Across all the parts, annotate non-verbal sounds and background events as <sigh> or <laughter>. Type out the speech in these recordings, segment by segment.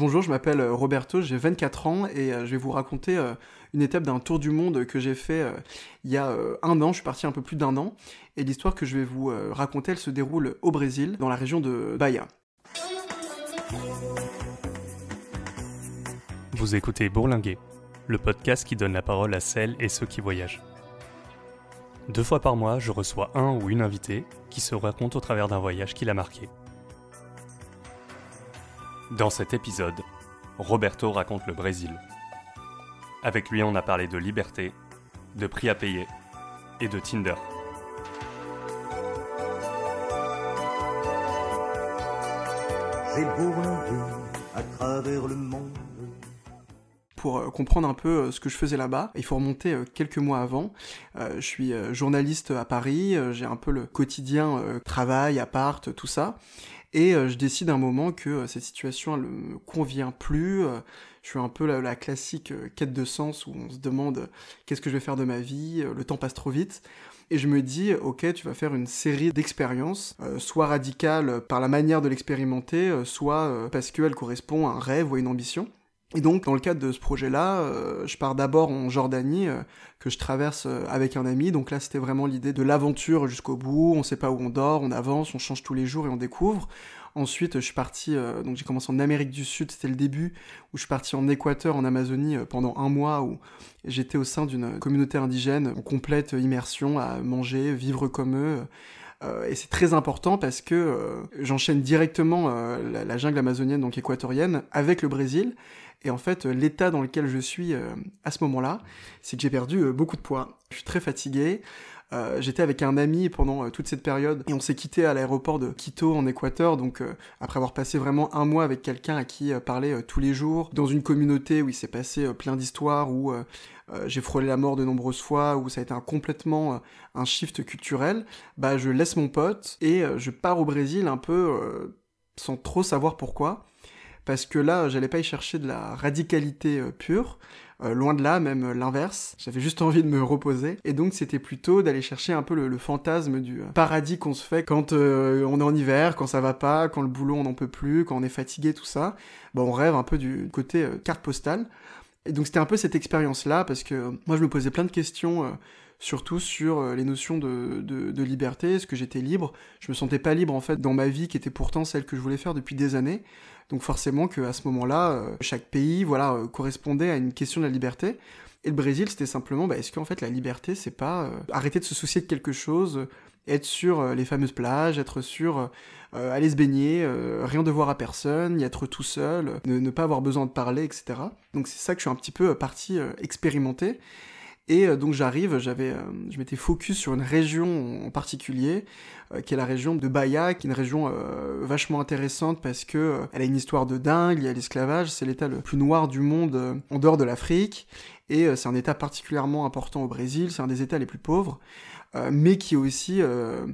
Bonjour, je m'appelle Roberto, j'ai 24 ans et je vais vous raconter une étape d'un tour du monde que j'ai fait il y a un an, je suis parti un peu plus d'un an, et l'histoire que je vais vous raconter, elle se déroule au Brésil, dans la région de Bahia. Vous écoutez Bourlinguer, le podcast qui donne la parole à celles et ceux qui voyagent. Deux fois par mois, je reçois un ou une invitée qui se raconte au travers d'un voyage qui l'a marqué. Dans cet épisode, Roberto raconte le Brésil. Avec lui, on a parlé de liberté, de prix à payer et de Tinder. J'ai à travers le monde pour euh, comprendre un peu euh, ce que je faisais là-bas. Il faut remonter euh, quelques mois avant. je suis journaliste à Paris, j'ai un peu le quotidien travail, appart, tout ça. Et je décide un moment que cette situation ne me convient plus. je suis un peu la, classique quête de sens où on se demande qu'est-ce que je vais faire de ma vie, le temps passe trop vite. Et je me dis, ok, tu vas faire une série d'expériences, soit radicales par la manière de l'expérimenter, soit parce qu'elle correspond à un rêve ou à une ambition. Et donc, dans le cadre de ce projet-là, euh, je pars d'abord en Jordanie, euh, que je traverse euh, avec un ami. Donc là, c'était vraiment l'idée de l'aventure jusqu'au bout. On sait pas où on dort, on avance, on change tous les jours et on découvre. Ensuite, je suis parti, donc j'ai commencé en Amérique du Sud, c'était le début, où je suis parti en Équateur, en Amazonie, pendant un mois, où j'étais au sein d'une communauté indigène, en complète immersion, à manger, vivre comme eux. et c'est très important parce que j'enchaîne directement la, jungle amazonienne, donc équatorienne, avec le Brésil. Et en fait, euh, l'état dans lequel je suis euh, à ce moment-là, c'est que j'ai perdu euh, beaucoup de poids. Je suis très fatigué. J'étais avec un ami pendant toute cette période et on s'est quitté à l'aéroport de Quito en Équateur. Donc, après avoir passé vraiment un mois avec quelqu'un à qui parler tous les jours, dans une communauté où il s'est passé plein d'histoires, où j'ai frôlé la mort de nombreuses fois, où ça a été un, complètement un shift culturel, bah je laisse mon pote et je pars au Brésil un peu sans trop savoir pourquoi parce que là, j'allais pas y chercher de la radicalité euh, pure. Euh, loin de là, même euh, l'inverse. J'avais juste envie de me reposer. Et donc, c'était plutôt d'aller chercher un peu le, fantasme du paradis qu'on se fait quand on est en hiver, quand ça va pas, quand le boulot on n'en peut plus, quand on est fatigué, tout ça. Bon, on rêve un peu du côté carte postale. Et donc, c'était un peu cette expérience-là, parce que moi, je me posais plein de questions surtout sur les notions de, de, liberté, est-ce que j'étais libre? Je me sentais pas libre en fait dans ma vie qui était pourtant celle que je voulais faire depuis des années. Donc forcément qu'à ce moment-là, euh, chaque pays voilà, euh, correspondait à une question de la liberté. Et le Brésil, c'était simplement, bah, est-ce qu'en fait la liberté, c'est pas euh, arrêter de se soucier de quelque chose, être sur les fameuses plages, être sur aller se baigner, rien devoir à personne, y être tout seul, ne, ne, pas avoir besoin de parler, etc. Donc c'est ça que je suis un petit peu parti expérimenter. Et euh, donc j'arrive, j'avais, euh, je m'étais focus sur une région en particulier, euh, qui est la région de Bahia, qui est une région vachement intéressante parce que elle a une histoire de dingue, il y a l'esclavage, c'est l'état le plus noir du monde en dehors de l'Afrique, et c'est un état particulièrement important au Brésil, c'est un des états les plus pauvres. Mais qui est aussi,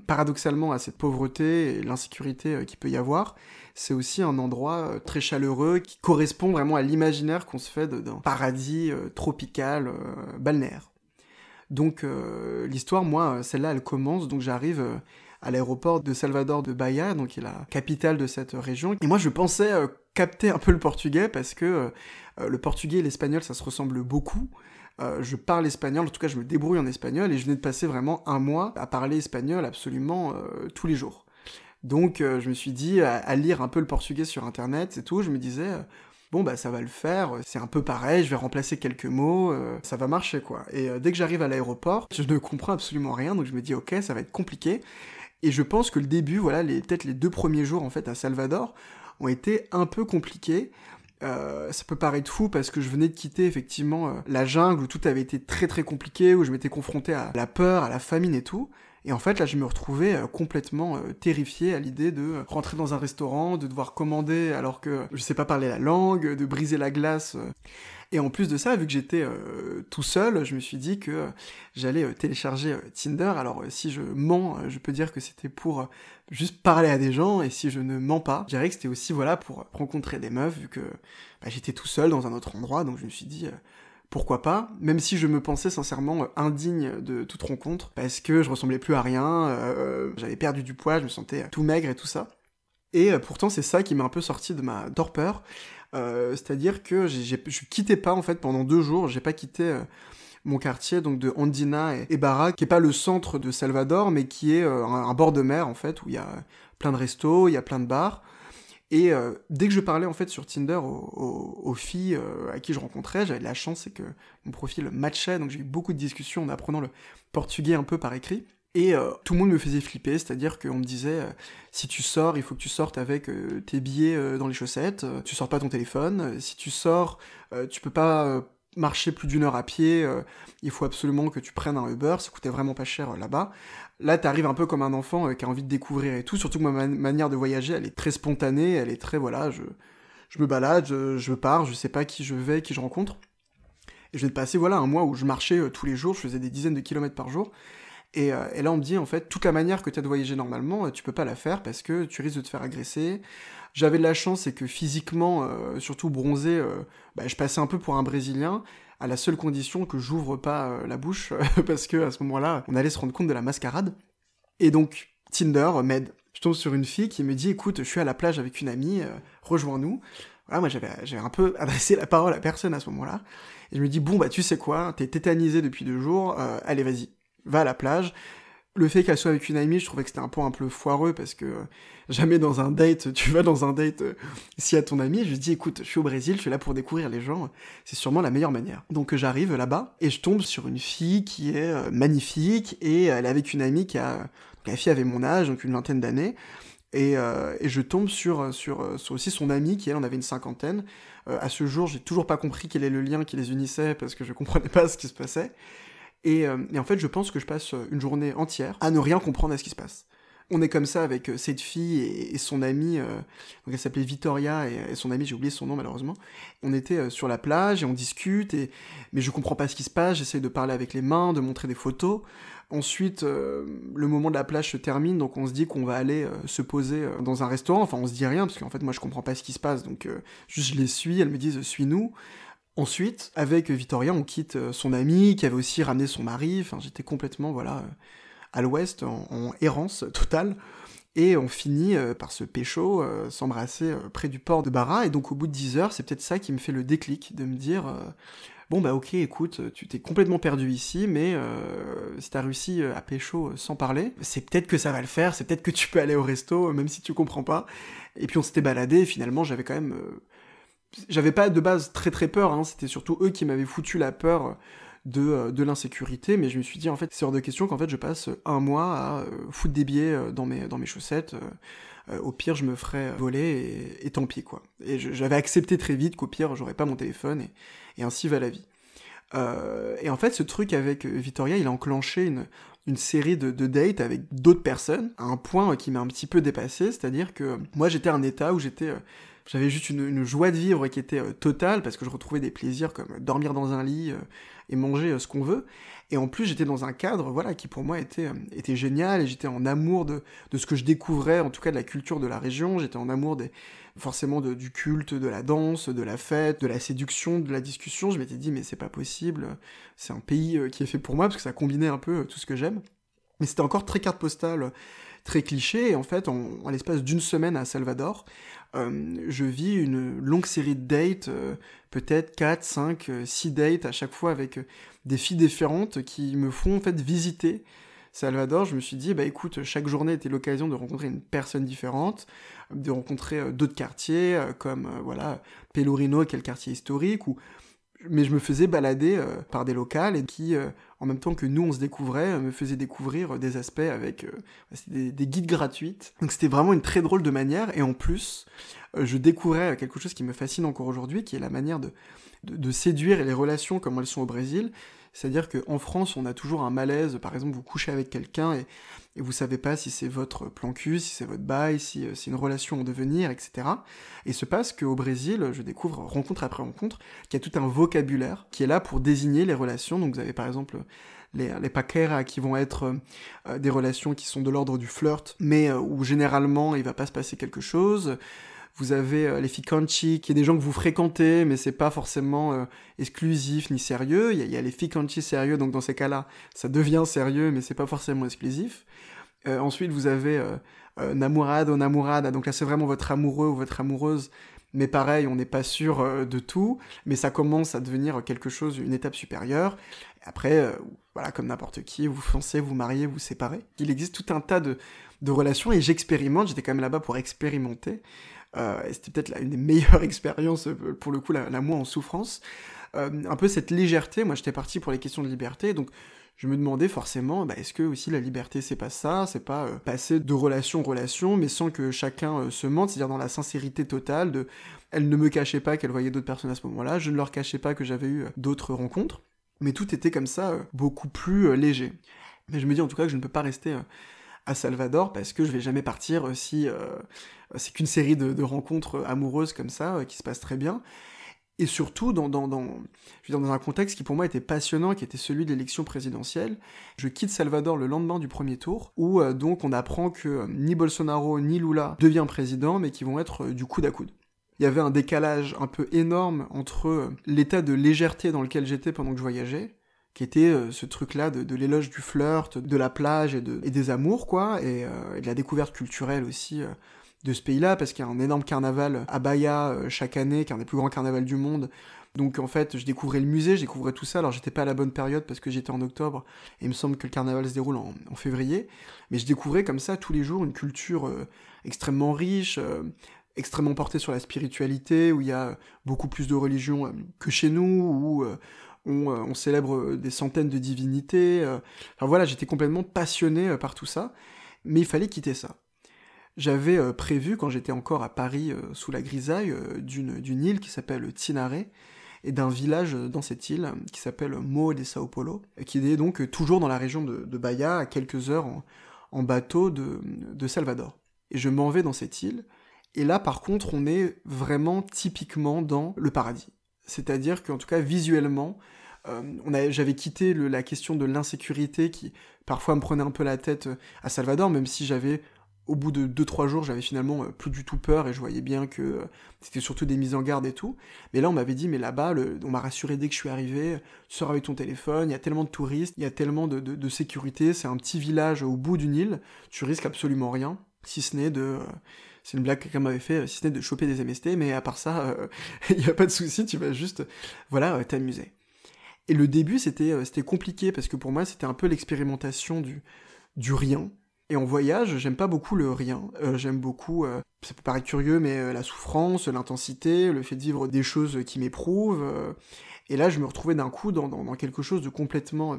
paradoxalement, à cette pauvreté et l'insécurité qu'il peut y avoir, c'est aussi un endroit euh, très chaleureux qui correspond vraiment à l'imaginaire qu'on se fait d'un paradis euh, tropical, euh, balnéaire. Donc l'histoire, moi, celle-là, elle commence, donc j'arrive à l'aéroport de Salvador de Bahia, donc qui est la capitale de cette région. Et moi, je pensais capter un peu le portugais parce que le portugais et l'espagnol, ça se ressemble beaucoup. Je parle espagnol, en tout cas, je me débrouille en espagnol et je venais de passer vraiment un mois à parler espagnol absolument tous les jours. Donc euh, je me suis dit, à, lire un peu le portugais sur internet et tout, je me disais, euh, bon bah ça va le faire, c'est un peu pareil, je vais remplacer quelques mots, euh, ça va marcher quoi. Et dès que j'arrive à l'aéroport, je ne comprends absolument rien, donc je me dis, ok, ça va être compliqué. Et je pense que le début, voilà, peut-être les deux premiers jours en fait à Salvador, ont été un peu compliqués. Ça peut paraître fou parce que je venais de quitter effectivement la jungle où tout avait été très très compliqué, où je m'étais confronté à la peur, à la famine et tout. Et en fait, là, je me retrouvais euh, complètement euh, terrifié à l'idée de euh, rentrer dans un restaurant, de devoir commander alors que je sais pas parler la langue, de briser la glace. Et en plus de ça, vu que j'étais tout seul, je me suis dit que j'allais télécharger Tinder. Alors si je mens, je peux dire que c'était pour juste parler à des gens, et si je ne mens pas, je dirais que c'était aussi voilà pour rencontrer des meufs, vu que bah, j'étais tout seul dans un autre endroit, donc je me suis dit pourquoi pas, même si je me pensais sincèrement euh, indigne de toute rencontre, parce que je ressemblais plus à rien, euh, j'avais perdu du poids, je me sentais tout maigre et tout ça. Et euh, pourtant, c'est ça qui m'a un peu sorti de ma torpeur. C'est-à-dire que je quittais pas en fait pendant deux jours, j'ai pas quitté mon quartier donc de Andina et, Barra, qui est pas le centre de Salvador, mais qui est un, bord de mer en fait où il y a plein de restos, il y a plein de bars. Et euh, dès que je parlais en fait sur Tinder aux, filles euh, à qui je rencontrais, j'avais la chance, c'est que mon profil matchait, donc j'ai eu beaucoup de discussions en apprenant le portugais un peu par écrit. Et euh, tout le monde me faisait flipper, c'est-à-dire qu'on me disait si tu sors, il faut que tu sortes avec tes billets dans les chaussettes, tu sors pas ton téléphone, si tu sors, tu peux pas marcher plus d'une heure à pied, il faut absolument que tu prennes un Uber, ça coûtait vraiment pas cher là-bas. Là, t'arrives un peu comme un enfant euh, qui a envie de découvrir et tout, surtout que ma manière de voyager, elle est très spontanée, elle est très, voilà, je, me balade, je, pars, je sais pas qui je vais, qui je rencontre. Et je viens de passer, voilà, un mois où je marchais euh, tous les jours, je faisais des dizaines de kilomètres par jour. Et, euh, et là, on me dit, en fait, toute la manière que tu as de voyager normalement, tu peux pas la faire parce que tu risques de te faire agresser. J'avais de la chance, c'est que physiquement, surtout bronzé, bah, je passais un peu pour un Brésilien à la seule condition que j'ouvre pas euh, la bouche, <laughs> parce que à ce moment-là, on allait se rendre compte de la mascarade. Et donc, Tinder m'aide. Je tombe sur une fille qui me dit, écoute, je suis à la plage avec une amie, euh, rejoins-nous. Voilà, moi j'avais, un peu <laughs> adressé la parole à personne à ce moment-là. Et je me dis, bon, bah tu sais quoi, t'es tétanisé depuis deux jours, euh, allez vas-y, va à la plage le fait qu'elle soit avec une amie, je trouvais que c'était un point un peu foireux parce que euh, jamais dans un date, <laughs> tu vas dans un date euh, si à ton ami, je dis écoute, je suis au Brésil, je suis là pour découvrir les gens, c'est sûrement la meilleure manière. Donc euh, j'arrive là-bas et je tombe sur une fille qui est magnifique et elle est avec une amie qui a, la fille avait mon âge, donc une vingtaine d'années. Et, et, je tombe sur, sur, sur, aussi son amie qui elle en avait une cinquantaine. à ce jour, j'ai toujours pas compris quel est le lien qui les unissait parce que je comprenais pas ce qui se passait. Euh, et, en fait, je pense que je passe une journée entière à ne rien comprendre à ce qui se passe. On est comme ça avec euh, cette fille et, son amie, euh, donc elle s'appelait Victoria et, son amie, j'ai oublié son nom malheureusement. On était sur la plage et on discute, mais je comprends pas ce qui se passe, j'essaie de parler avec les mains, de montrer des photos. Ensuite, le moment de la plage se termine, donc on se dit qu'on va aller se poser dans un restaurant. Enfin, on se dit rien, parce qu'en fait, moi, je comprends pas ce qui se passe, donc juste je les suis, elles me disent « suis-nous ». Ensuite, avec Victoria, on quitte euh, son ami qui avait aussi ramené son mari. Enfin, j'étais complètement, voilà, euh, à l'ouest, en, errance totale. Et on finit euh, par se pécho, s'embrasser près du port de Barra. Et donc, au bout de 10 heures, c'est peut-être ça qui me fait le déclic, de me dire bon bah ok écoute tu t'es complètement perdu ici mais si t'as réussi à pécho sans parler c'est peut-être que ça va le faire c'est peut-être que tu peux aller au resto même si tu comprends pas et puis on s'était baladé et finalement j'avais quand même j'avais pas de base très très peur, hein. c'était surtout eux qui m'avaient foutu la peur de, euh, de l'insécurité, mais je me suis dit en fait c'est hors de question qu'en fait je passe un mois à euh, foutre des billets euh, dans mes, dans mes chaussettes, au pire je me ferais voler et, tant pis quoi. Et j'avais accepté très vite qu'au pire j'aurais pas mon téléphone et, et ainsi va la vie. et en fait ce truc avec Victoria il a enclenché une, une série de, de dates avec d'autres personnes, à un point qui m'a un petit peu dépassé, c'est-à-dire que moi j'étais à un état où j'étais j'avais juste une, joie de vivre qui était euh, totale parce que je retrouvais des plaisirs comme dormir dans un lit euh, et manger euh, ce qu'on veut. Et en plus, j'étais dans un cadre voilà qui pour moi était, génial et j'étais en amour de, ce que je découvrais, en tout cas de la culture de la région. J'étais en amour des, forcément du culte, de la danse, de la fête, de la séduction, de la discussion. Je m'étais dit, mais c'est pas possible, c'est un pays qui est fait pour moi parce que ça combinait un peu tout ce que j'aime. Mais c'était encore très carte postale, très cliché. Et en fait, en l'espace d'une semaine à Salvador, euh, je vis une longue série de dates, euh, peut-être 4, 5, 6 dates à chaque fois avec euh, des filles différentes qui me font en visiter Salvador. Je me suis dit, bah écoute, chaque journée était l'occasion de rencontrer une personne différente, de rencontrer d'autres quartiers comme voilà Pelorino, qui est quartier historique, ou mais je me faisais balader par des locales et qui en même temps que nous on se découvrait, euh, me faisait découvrir euh, des aspects avec euh, des, guides gratuites. Donc c'était vraiment une très drôle de manière, et en plus, je découvrais quelque chose qui me fascine encore aujourd'hui, qui est la manière de, séduire les relations comme elles sont au Brésil. C'est-à-dire qu'en France, on a toujours un malaise, par exemple, vous couchez avec quelqu'un et, et vous savez pas si c'est votre plan cul, si c'est votre bail, si c'est une relation en devenir, etc. Et se passe qu'au Brésil, je découvre rencontre après rencontre, qu'il y a tout un vocabulaire qui est là pour désigner les relations. Donc vous avez par exemple les, les qui vont être euh, des relations qui sont de l'ordre du flirt, mais euh, où généralement il va pas se passer quelque chose vous avez euh, les ficanchi, qui est des gens que vous fréquentez, mais c'est pas forcément euh, exclusif ni sérieux. Il y, a, les ficanchi sérieux, donc dans ces cas-là, ça devient sérieux, mais c'est pas forcément exclusif. Euh, ensuite, vous avez namurado, namurada, donc là c'est vraiment votre amoureux ou votre amoureuse, mais pareil, on n'est pas sûr euh, de tout, mais ça commence à devenir quelque chose, une étape supérieure. Après, euh, voilà, comme n'importe qui, vous foncez, vous mariez, vous séparez. Il existe tout un tas de, relations et j'expérimente, j'étais quand même là-bas pour expérimenter. Euh, c'était peut-être une des meilleures <laughs> expériences, pour le coup, la, moins en souffrance. un peu cette légèreté, moi j'étais parti pour les questions de liberté, donc je me demandais forcément, bah, est-ce que aussi la liberté c'est pas ça, c'est pas euh, passer de relation en relation, mais sans que chacun euh, se mente, c'est-à-dire dans la sincérité totale de, elle ne me cachait pas qu'elle voyait d'autres personnes à ce moment-là, je ne leur cachais pas que j'avais eu euh, d'autres rencontres, mais tout était comme ça, beaucoup plus léger. Mais je me dis en tout cas que je ne peux pas rester à Salvador parce que je vais jamais partir si c'est qu'une série de, rencontres amoureuses comme ça qui se passent très bien et surtout dans, dans, dans, je dans un contexte qui pour moi était passionnant, qui était celui de l'élection présidentielle. Je quitte Salvador le lendemain du premier tour, où euh, donc on apprend que euh, ni Bolsonaro ni Lula deviennent président, mais qui vont être euh, du coude à coude. Il y avait un décalage un peu énorme entre l'état de légèreté dans lequel j'étais pendant que je voyageais, qui était ce truc-là de, l'éloge du flirt, de la plage et, de, des amours, quoi, et, de la découverte culturelle aussi de ce pays-là, parce qu'il y a un énorme carnaval à Bahia euh, chaque année, qui est un des plus grands carnavals du monde. Donc en fait, je découvrais le musée, je découvrais tout ça. Alors j'étais pas à la bonne période parce que j'étais en octobre, et il me semble que le carnaval se déroule en, février. Mais je découvrais comme ça tous les jours une culture euh, extrêmement riche, euh, extrêmement portée sur la spiritualité, où il y a beaucoup plus de religions que chez nous, où on, on, célèbre des centaines de divinités. Enfin voilà, j'étais complètement passionné par tout ça, mais il fallait quitter ça. J'avais euh, prévu, quand j'étais encore à Paris euh, sous la grisaille, euh, d'une île qui s'appelle Tinare, et d'un village dans cette île qui s'appelle Mo de Sao Paulo, qui est donc toujours dans la région de, Bahia, à quelques heures en, bateau de, de, Salvador. Et je m'en vais dans cette île, et là par contre on est vraiment typiquement dans le paradis. C'est-à-dire qu'en tout cas visuellement, j'avais quitté la question de l'insécurité qui parfois me prenait un peu la tête à Salvador, même si j'avais au bout de 2-3 jours, j'avais finalement euh, plus du tout peur et je voyais bien que euh, c'était surtout des mises en garde et tout. Mais là, on m'avait dit, mais là-bas, on m'a rassuré dès que je suis arrivé, sors avec ton téléphone, il y a tellement de touristes, il y a tellement de, sécurité, c'est un petit village au bout d'une île, tu risques absolument rien, si ce n'est de... Euh, c'est une blague que m'avait fait, si ce n'est de choper des MST, mais à part ça, <laughs> il n'y a pas de souci, tu vas juste, voilà, t'amuser. Et le début, c'était compliqué, parce que pour moi, c'était un peu l'expérimentation du, du rien, et en voyage, j'aime pas beaucoup le rien. Euh, j'aime beaucoup, euh, ça peut paraître curieux, mais euh, la souffrance, l'intensité, le fait de vivre des choses qui m'éprouvent. et là, je me retrouvais d'un coup dans, quelque chose de complètement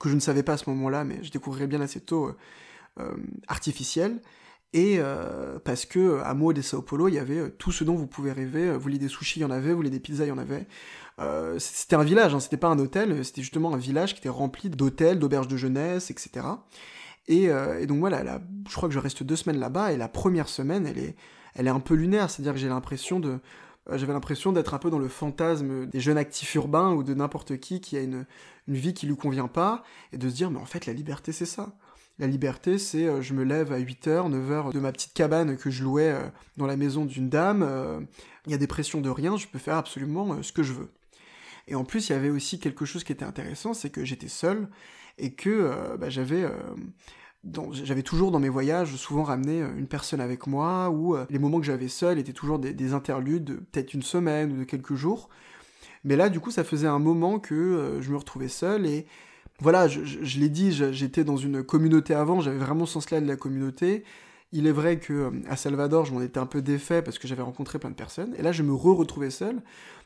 que je ne savais pas à ce moment-là, mais je découvrirais bien assez tôt artificiel. Et parce que à Mo de Sao Paulo, il y avait tout ce dont vous pouvez rêver. Vous voulez des sushis, il y en avait. Vous voulez des pizzas, il y en avait. c'était un village, hein, c'était pas un hôtel. C'était justement un village qui était rempli d'hôtels, d'auberges de jeunesse, etc. Euh, et, donc voilà, je crois que je reste deux semaines là-bas, et la première semaine, elle est, elle est un peu lunaire, c'est-à-dire que j'ai l'impression de... Euh, j'avais l'impression d'être un peu dans le fantasme des jeunes actifs urbains ou de n'importe qui qui a une, une vie qui lui convient pas, et de se dire, mais en fait, la liberté, c'est ça. La liberté, c'est euh, je me lève à 8h, 9h de ma petite cabane que je louais dans la maison d'une dame, il y a des pressions de rien, je peux faire absolument ce que je veux. Et en plus, il y avait aussi quelque chose qui était intéressant, c'est que j'étais seul, et que euh, bah, j'avais euh, j'avais toujours dans mes voyages souvent ramené euh, une personne avec moi, ou les moments que j'avais seul étaient toujours des, interludes de peut-être une semaine ou de quelques jours. Mais là, du coup, ça faisait un moment que je me retrouvais seul et voilà, je, je l'ai dit, j'étais dans une communauté avant, j'avais vraiment ce sens-là de la communauté. Il est vrai que à Salvador, je m'en étais un peu défait parce que j'avais rencontré plein de personnes, et là, je me re-retrouvais seul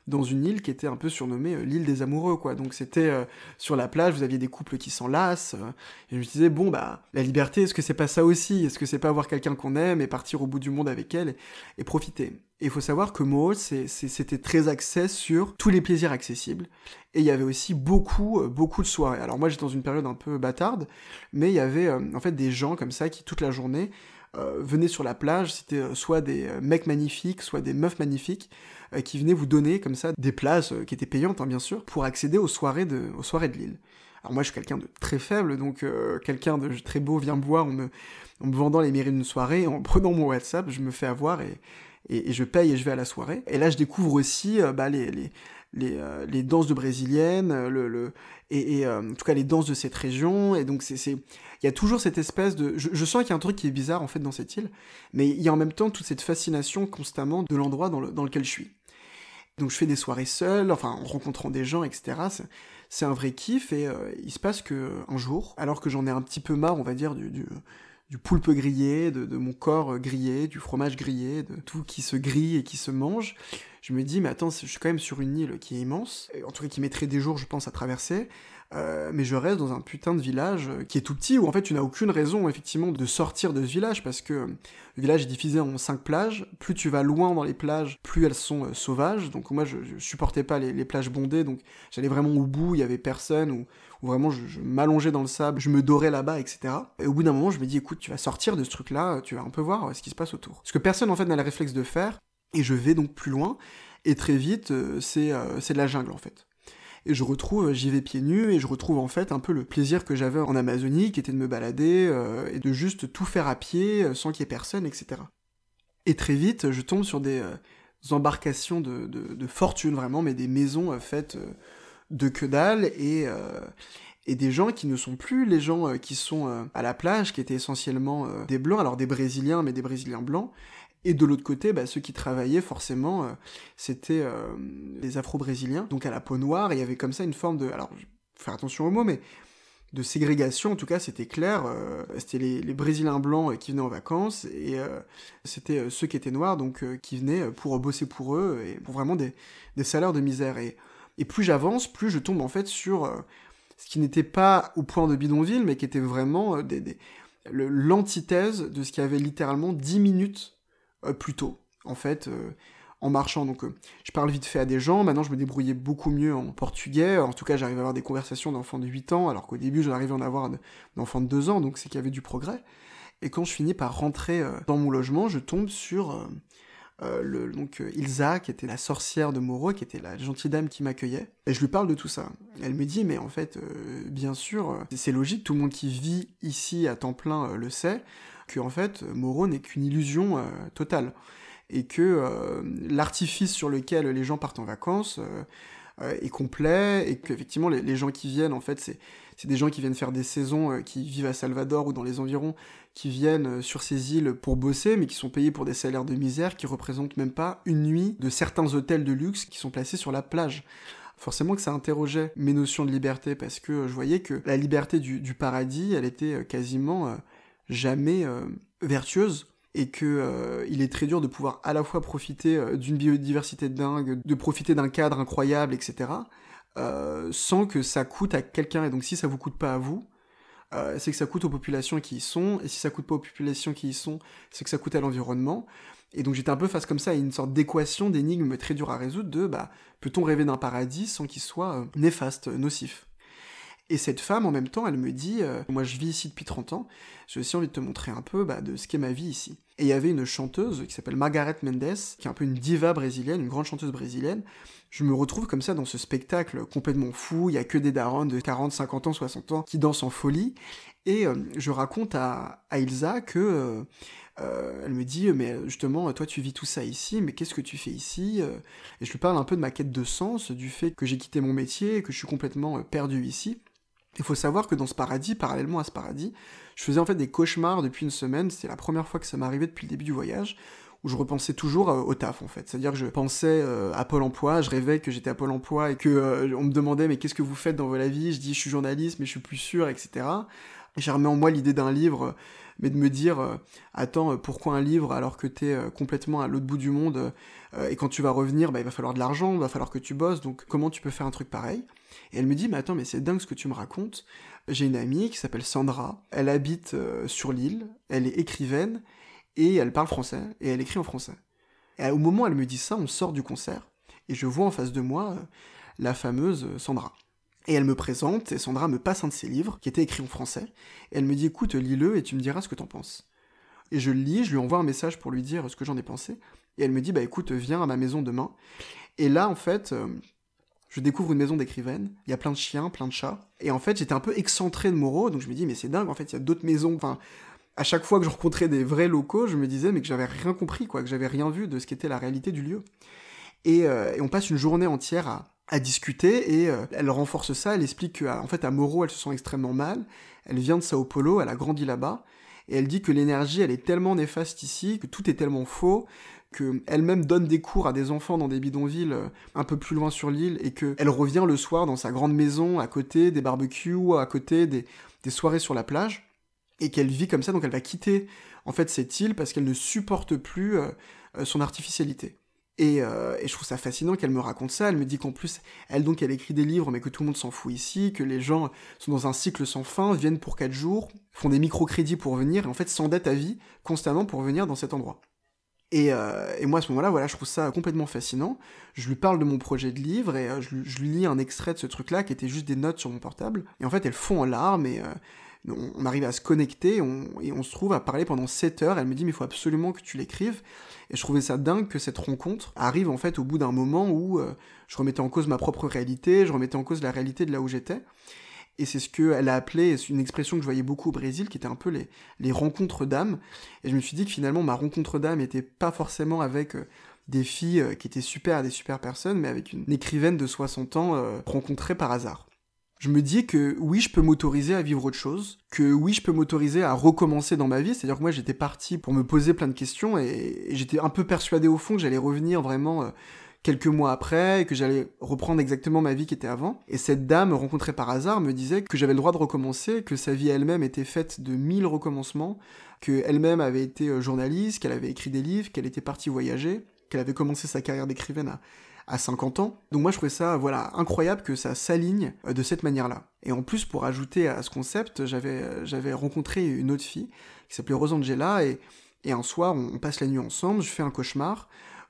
dans une île qui était un peu surnommée euh, l'île des amoureux, quoi. Donc c'était euh, sur la plage, vous aviez des couples qui s'enlacent, euh, et je me disais, bon, bah, la liberté, est-ce que c'est pas ça aussi? Est-ce que c'est pas avoir quelqu'un qu'on aime et partir au bout du monde avec elle et, profiter? Et il faut savoir que Mo, c'était très axé sur tous les plaisirs accessibles, et il y avait aussi beaucoup, beaucoup de soirées. Alors moi, j'étais dans une période un peu bâtarde, mais il y avait en fait des gens comme ça qui, toute la journée, venaient sur la plage, c'était soit des mecs magnifiques, soit des meufs magnifiques, euh, qui venaient vous donner comme ça des places euh, qui étaient payantes, hein, bien sûr, pour accéder aux soirées de, aux Lille. Alors moi, je suis quelqu'un de très faible, donc euh, quelqu'un de très beau vient me voir en me, en me vendant les mairies d'une soirée, en <laughs> prenant mon WhatsApp, je me fais avoir et, et, je paye et je vais à la soirée. Et là, je découvre aussi bah, les, les, les, danses de brésiliennes, le, le et, en tout cas les danses de cette région. Et donc, il y a toujours cette espèce de. Je, sens qu'il y a un truc qui est bizarre en fait dans cette île, mais il y a en même temps toute cette fascination constamment de l'endroit dans, dans lequel je suis. Donc je fais des soirées seul, enfin en rencontrant des gens, etc. C'est un vrai kiff et il se passe que un jour, alors que j'en ai un petit peu marre, on va dire, du, du, poulpe grillé, de, mon corps euh, grillé, du fromage grillé, de tout qui se grille et qui se mange. Je me dis, mais attends, je suis quand même sur une île qui est immense, en tout cas qui mettrait des jours, je pense, à traverser. Euh, mais je reste dans un putain de village euh, qui est tout petit, où en fait tu n'as aucune raison effectivement de sortir de ce village, parce que le village est divisé en cinq plages, plus tu vas loin dans les plages, plus elles sont sauvages, donc moi je, supportais pas les, plages bondées, donc j'allais vraiment au bout, il y avait personne, ou vraiment je, m'allongeais dans le sable, je me dorais là-bas, etc. Et au bout d'un moment, je me dis, écoute, tu vas sortir de ce truc-là, tu vas un peu voir ce qui se passe autour. Ce que personne en fait n'a le réflexe de faire, et je vais donc plus loin, et très vite, euh, euh, c'est de la jungle en fait. Et je retrouve, j'y vais pieds nus, et je retrouve en fait un peu le plaisir que j'avais en Amazonie, qui était de me balader, euh, et de juste tout faire à pied, sans qu'il y ait personne, etc. Et très vite, je tombe sur des embarcations de, de, fortune, vraiment, mais des maisons faites de que dalle et, et des gens qui ne sont plus les gens qui sont à la plage, qui étaient essentiellement des blancs, alors des Brésiliens, mais des Brésiliens blancs. Et de l'autre côté, bah, ceux qui travaillaient, forcément, c'était les Afro-Brésiliens, donc à la peau noire, il y avait comme ça une forme de... Alors, faire attention aux mots, mais de ségrégation, en tout cas, c'était clair. c'était les, Brésiliens blancs qui venaient en vacances, et c'était ceux qui étaient noirs, donc qui venaient pour bosser pour eux, et pour vraiment des, salaires de misère. Et plus j'avance, plus je tombe en fait sur euh, ce qui n'était pas au point de bidonville, mais qui était vraiment euh, l'antithèse de ce qui avait littéralement 10 minutes euh, plus tôt, en fait, en marchant. Donc je parle vite fait à des gens, maintenant je me débrouillais beaucoup mieux en portugais, en tout cas j'arrive à avoir des conversations d'enfants de 8 ans, alors qu'au début j'en arrivais à en avoir d'enfants de 2 ans, donc c'est qu'il y avait du progrès. Et quand je finis par rentrer dans mon logement, je tombe sur euh, le, donc euh, Ilsa, qui était la sorcière de Moreau, qui était la gentille dame qui m'accueillait. Et je lui parle de tout ça. Elle me dit, mais en fait, euh, bien sûr, c'est logique, tout le monde qui vit ici à temps plein le sait, que en fait, Moreau n'est qu'une illusion totale. Et que l'artifice sur lequel les gens partent en vacances est complet, et qu'effectivement, les, les gens qui viennent, en fait, c'est des gens qui viennent faire des saisons, qui vivent à Salvador ou dans les environs, qui viennent euh, sur ces îles pour bosser, mais qui sont payés pour des salaires de misère qui représentent même pas une nuit de certains hôtels de luxe qui sont placés sur la plage. Forcément que ça interrogeait mes notions de liberté, parce que je voyais que la liberté du, paradis, elle était euh, quasiment euh, jamais vertueuse, et que il est très dur de pouvoir à la fois profiter d'une biodiversité dingue, de profiter d'un cadre incroyable, etc., sans que ça coûte à quelqu'un. Et donc si ça vous coûte pas à vous, euh, c'est que ça coûte aux populations qui y sont, et si ça coûte pas aux populations qui y sont, c'est que ça coûte à l'environnement. Et donc j'étais un peu face comme ça à une sorte d'équation, d'énigme très dure à résoudre de bah, peut-on rêver d'un paradis sans qu'il soit euh, néfaste, nocif? Et cette femme, en même temps, elle me dit euh, Moi, je vis ici depuis 30 ans, j'ai aussi envie de te montrer un peu bah, de ce qu'est ma vie ici. Et il y avait une chanteuse qui s'appelle Margaret Mendes, qui est un peu une diva brésilienne, une grande chanteuse brésilienne, je me retrouve comme ça dans ce spectacle complètement fou, il y a que des darons de 40, 50 ans, 60 ans qui dansent en folie, et euh, je raconte à, Ilsa que... Euh, elle me dit, mais justement, toi tu vis tout ça ici, mais qu'est-ce que tu fais ici Et je lui parle un peu de ma quête de sens, du fait que j'ai quitté mon métier, que je suis complètement perdu ici. Il faut savoir que dans ce paradis, parallèlement à ce paradis, je faisais en fait des cauchemars depuis une semaine, c'était la première fois que ça m'arrivait depuis le début du voyage, où je repensais toujours euh, au taf en fait. C'est-à-dire que je pensais euh, à Pôle Emploi, je rêvais que j'étais à Pôle Emploi et que euh, on me demandait mais qu'est-ce que vous faites dans la vie? Je dis je suis journaliste mais je suis plus sûr, etc. J'ai remis en moi l'idée d'un livre, mais de me dire attends pourquoi un livre alors que t'es complètement à l'autre bout du monde et quand tu vas revenir bah, il va falloir de l'argent, il va falloir que tu bosses donc comment tu peux faire un truc pareil? Et elle me dit mais attends mais c'est dingue ce que tu me racontes. J'ai une amie qui s'appelle Sandra, elle habite sur l'île, elle est écrivaine et elle parle français, et elle écrit en français. Et au moment où elle me dit ça, on sort du concert, et je vois en face de moi euh, la fameuse euh, Sandra. Et elle me présente, et Sandra me passe un de ses livres, qui était écrit en français, et elle me dit écoute, lis-le, et tu me diras ce que t'en penses. Et je le lis, je lui envoie un message pour lui dire ce que j'en ai pensé, et elle me dit bah écoute, viens à ma maison demain. Et là, en fait, euh, je découvre une maison d'écrivaine, il y a plein de chiens, plein de chats, et en fait, j'étais un peu excentré de Moreau, donc je me dis mais c'est dingue, en fait, il y a d'autres maisons, enfin, à chaque fois que je rencontrais des vrais locaux, je me disais mais que j'avais rien compris, quoi, que j'avais rien vu de ce qu'était la réalité du lieu. Et, et, on passe une journée entière à, discuter et euh, elle renforce ça, elle explique qu'en fait à Moro elle se sent extrêmement mal, elle vient de Sao Paulo, elle a grandi là-bas, et elle dit que l'énergie elle est tellement néfaste ici, que tout est tellement faux, qu'elle-même donne des cours à des enfants dans des bidonvilles euh, un peu plus loin sur l'île, et qu'elle revient le soir dans sa grande maison à côté des barbecues, à côté des, soirées sur la plage, et qu'elle vit comme ça, donc elle va quitter en fait cette île parce qu'elle ne supporte plus euh, son artificialité. Euh, et, je trouve ça fascinant qu'elle me raconte ça. Elle me dit qu'en plus, elle donc, elle écrit des livres, mais que tout le monde s'en fout ici, que les gens sont dans un cycle sans fin, viennent pour 4 jours, font des microcrédits pour venir, et en fait s'endettent à vie constamment pour venir dans cet endroit. Et, euh, et moi, à ce moment-là, voilà, je trouve ça complètement fascinant. Je lui parle de mon projet de livre et euh, je, lui lis un extrait de ce truc-là qui était juste des notes sur mon portable. Et en fait, elle fond en larmes et on, arrive à se connecter et on se trouve à parler pendant 7 heures. Elle me dit, mais il faut absolument que tu l'écrives. Et je trouvais ça dingue que cette rencontre arrive en fait au bout d'un moment où euh, je remettais en cause ma propre réalité, je remettais en cause la réalité de là où j'étais. Et c'est ce qu'elle a appelé, une expression que je voyais beaucoup au Brésil, qui était un peu les, rencontres d'âme. Et je me suis dit que finalement, ma rencontre d'âme n'était pas forcément avec euh, des filles euh, qui étaient super, des super personnes, mais avec une écrivaine de 60 ans rencontrée par hasard je me dis que oui, je peux m'autoriser à vivre autre chose, que oui, je peux m'autoriser à recommencer dans ma vie, c'est-à-dire que moi j'étais parti pour me poser plein de questions et, j'étais un peu persuadé au fond que j'allais revenir vraiment euh, quelques mois après et que j'allais reprendre exactement ma vie qui était avant. Et cette dame rencontrée par hasard me disait que j'avais le droit de recommencer, que sa vie elle-même était faite de mille recommencements, qu'elle-même avait été euh, journaliste, qu'elle avait écrit des livres, qu'elle était partie voyager, qu'elle avait commencé sa carrière d'écrivaine à à 50 ans. Donc moi je trouvais ça voilà incroyable que ça s'aligne euh, de cette manière-là. Et en plus pour ajouter à ce concept, j'avais euh, j'avais rencontré une autre fille qui s'appelait Rosangela et et un soir on passe la nuit ensemble, je fais un cauchemar.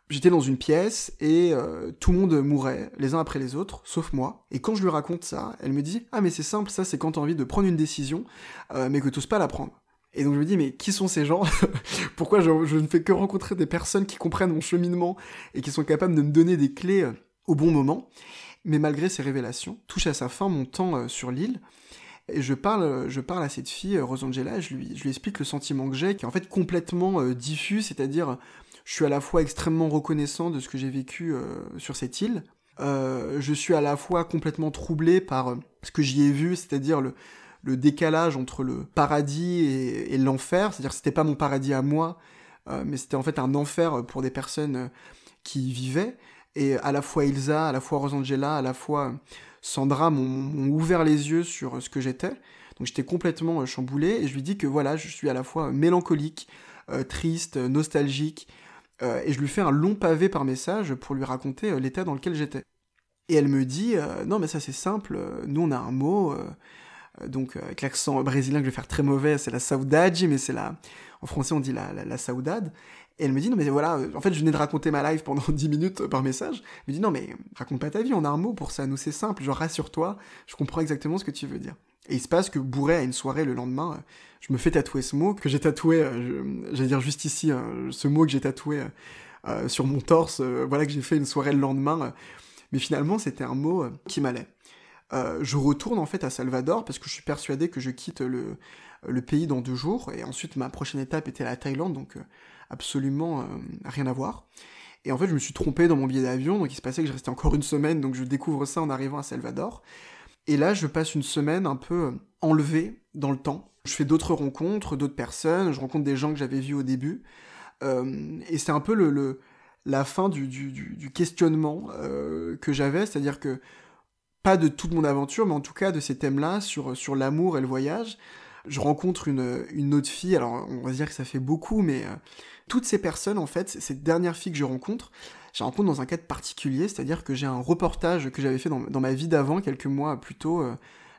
J'étais dans une pièce et euh, tout le monde mourait les uns après les autres, sauf moi. Et quand je lui raconte ça, elle me dit ah mais c'est simple, ça c'est quand t'as envie de prendre une décision, mais que t'oses pas la prendre. Et donc je me dis, mais qui sont ces gens <laughs> Pourquoi je, ne fais que rencontrer des personnes qui comprennent mon cheminement et qui sont capables de me donner des clés euh, au bon moment? Mais malgré ces révélations, touche à sa fin mon temps euh, sur l'île. Et je parle, euh, je parle à cette fille, Rosangela, je je lui explique le sentiment que j'ai, qui est en fait complètement diffus, c'est-à-dire je suis à la fois extrêmement reconnaissant de ce que j'ai vécu sur cette île, je suis à la fois complètement troublé par ce que j'y ai vu, c'est-à-dire le, décalage entre le paradis et, l'enfer, c'est-à-dire que c'était pas mon paradis à moi, euh, mais c'était en fait un enfer pour des personnes euh, qui y vivaient. Et à la fois Ilsa, à la fois Rosangela, à la fois Sandra m'ont ouvert les yeux sur ce que j'étais. Donc j'étais complètement euh, chamboulé et je lui dis que voilà, je suis à la fois mélancolique, triste, nostalgique, et je lui fais un long pavé par message pour lui raconter l'état dans lequel j'étais. Et elle me dit non mais ça c'est simple, nous on a un mot, euh, donc euh, avec l'accent brésilien que je vais faire très mauvais, c'est la saudade, mais c'est la... En français, on dit la, la, saudade. Et elle me dit, non mais voilà, en fait je venais de raconter ma life pendant <laughs> 10 minutes par message. Elle me dit, non mais raconte pas ta vie, on a un mot pour ça, nous c'est simple, genre rassure-toi, je comprends exactement ce que tu veux dire. Et il se passe que bourré à une soirée le lendemain, je me fais tatouer ce mot, que j'ai tatoué, euh, j'allais dire juste ici, hein, ce mot que j'ai tatoué sur mon torse, voilà que j'ai fait une soirée le lendemain. mais finalement c'était un mot qui m'allait. Euh, je retourne en fait à Salvador parce que je suis persuadé que je quitte le, pays dans deux jours et ensuite ma prochaine étape était la Thaïlande donc euh, absolument euh, rien à voir. Et en fait je me suis trompé dans mon billet d'avion donc il se passait que je restais encore une semaine donc je découvre ça en arrivant à Salvador. Et là je passe une semaine un peu enlevée dans le temps. Je fais d'autres rencontres, d'autres personnes, je rencontre des gens que j'avais vus au début. et c'est un peu la fin du, questionnement que j'avais, c'est-à-dire que pas de toute mon aventure, mais en tout cas de ces thèmes-là, sur l'amour et le voyage. Je rencontre une, autre fille, alors on va dire que ça fait beaucoup, mais euh, toutes ces personnes, en fait, cette dernière fille que je rencontre, je la rencontre dans un cadre particulier, c'est-à-dire que j'ai un reportage que j'avais fait dans, ma vie d'avant, quelques mois plus tôt. Euh,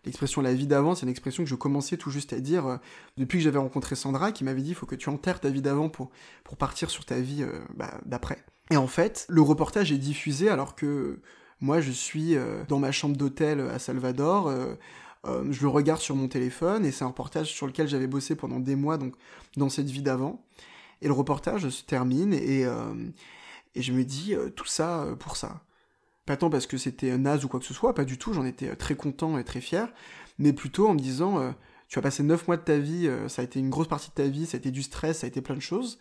l'expression la vie d'avant, c'est une expression que je commençais tout juste à dire euh, depuis que j'avais rencontré Sandra, qui m'avait dit il faut que tu enterres ta vie d'avant pour, partir sur ta vie bah, d'après. Et en fait, le reportage est diffusé alors que moi, je suis dans ma chambre d'hôtel à Salvador, euh, je le regarde sur mon téléphone, et c'est un reportage sur lequel j'avais bossé pendant des mois, donc dans cette vie d'avant. Et le reportage se termine, et, et je me dis, tout ça pour ça. Pas tant parce que c'était naze ou quoi que ce soit, pas du tout, j'en étais très content et très fier, mais plutôt en me disant, tu as passé 9 mois de ta vie, euh, ça a été une grosse partie de ta vie, ça a été du stress, ça a été plein de choses,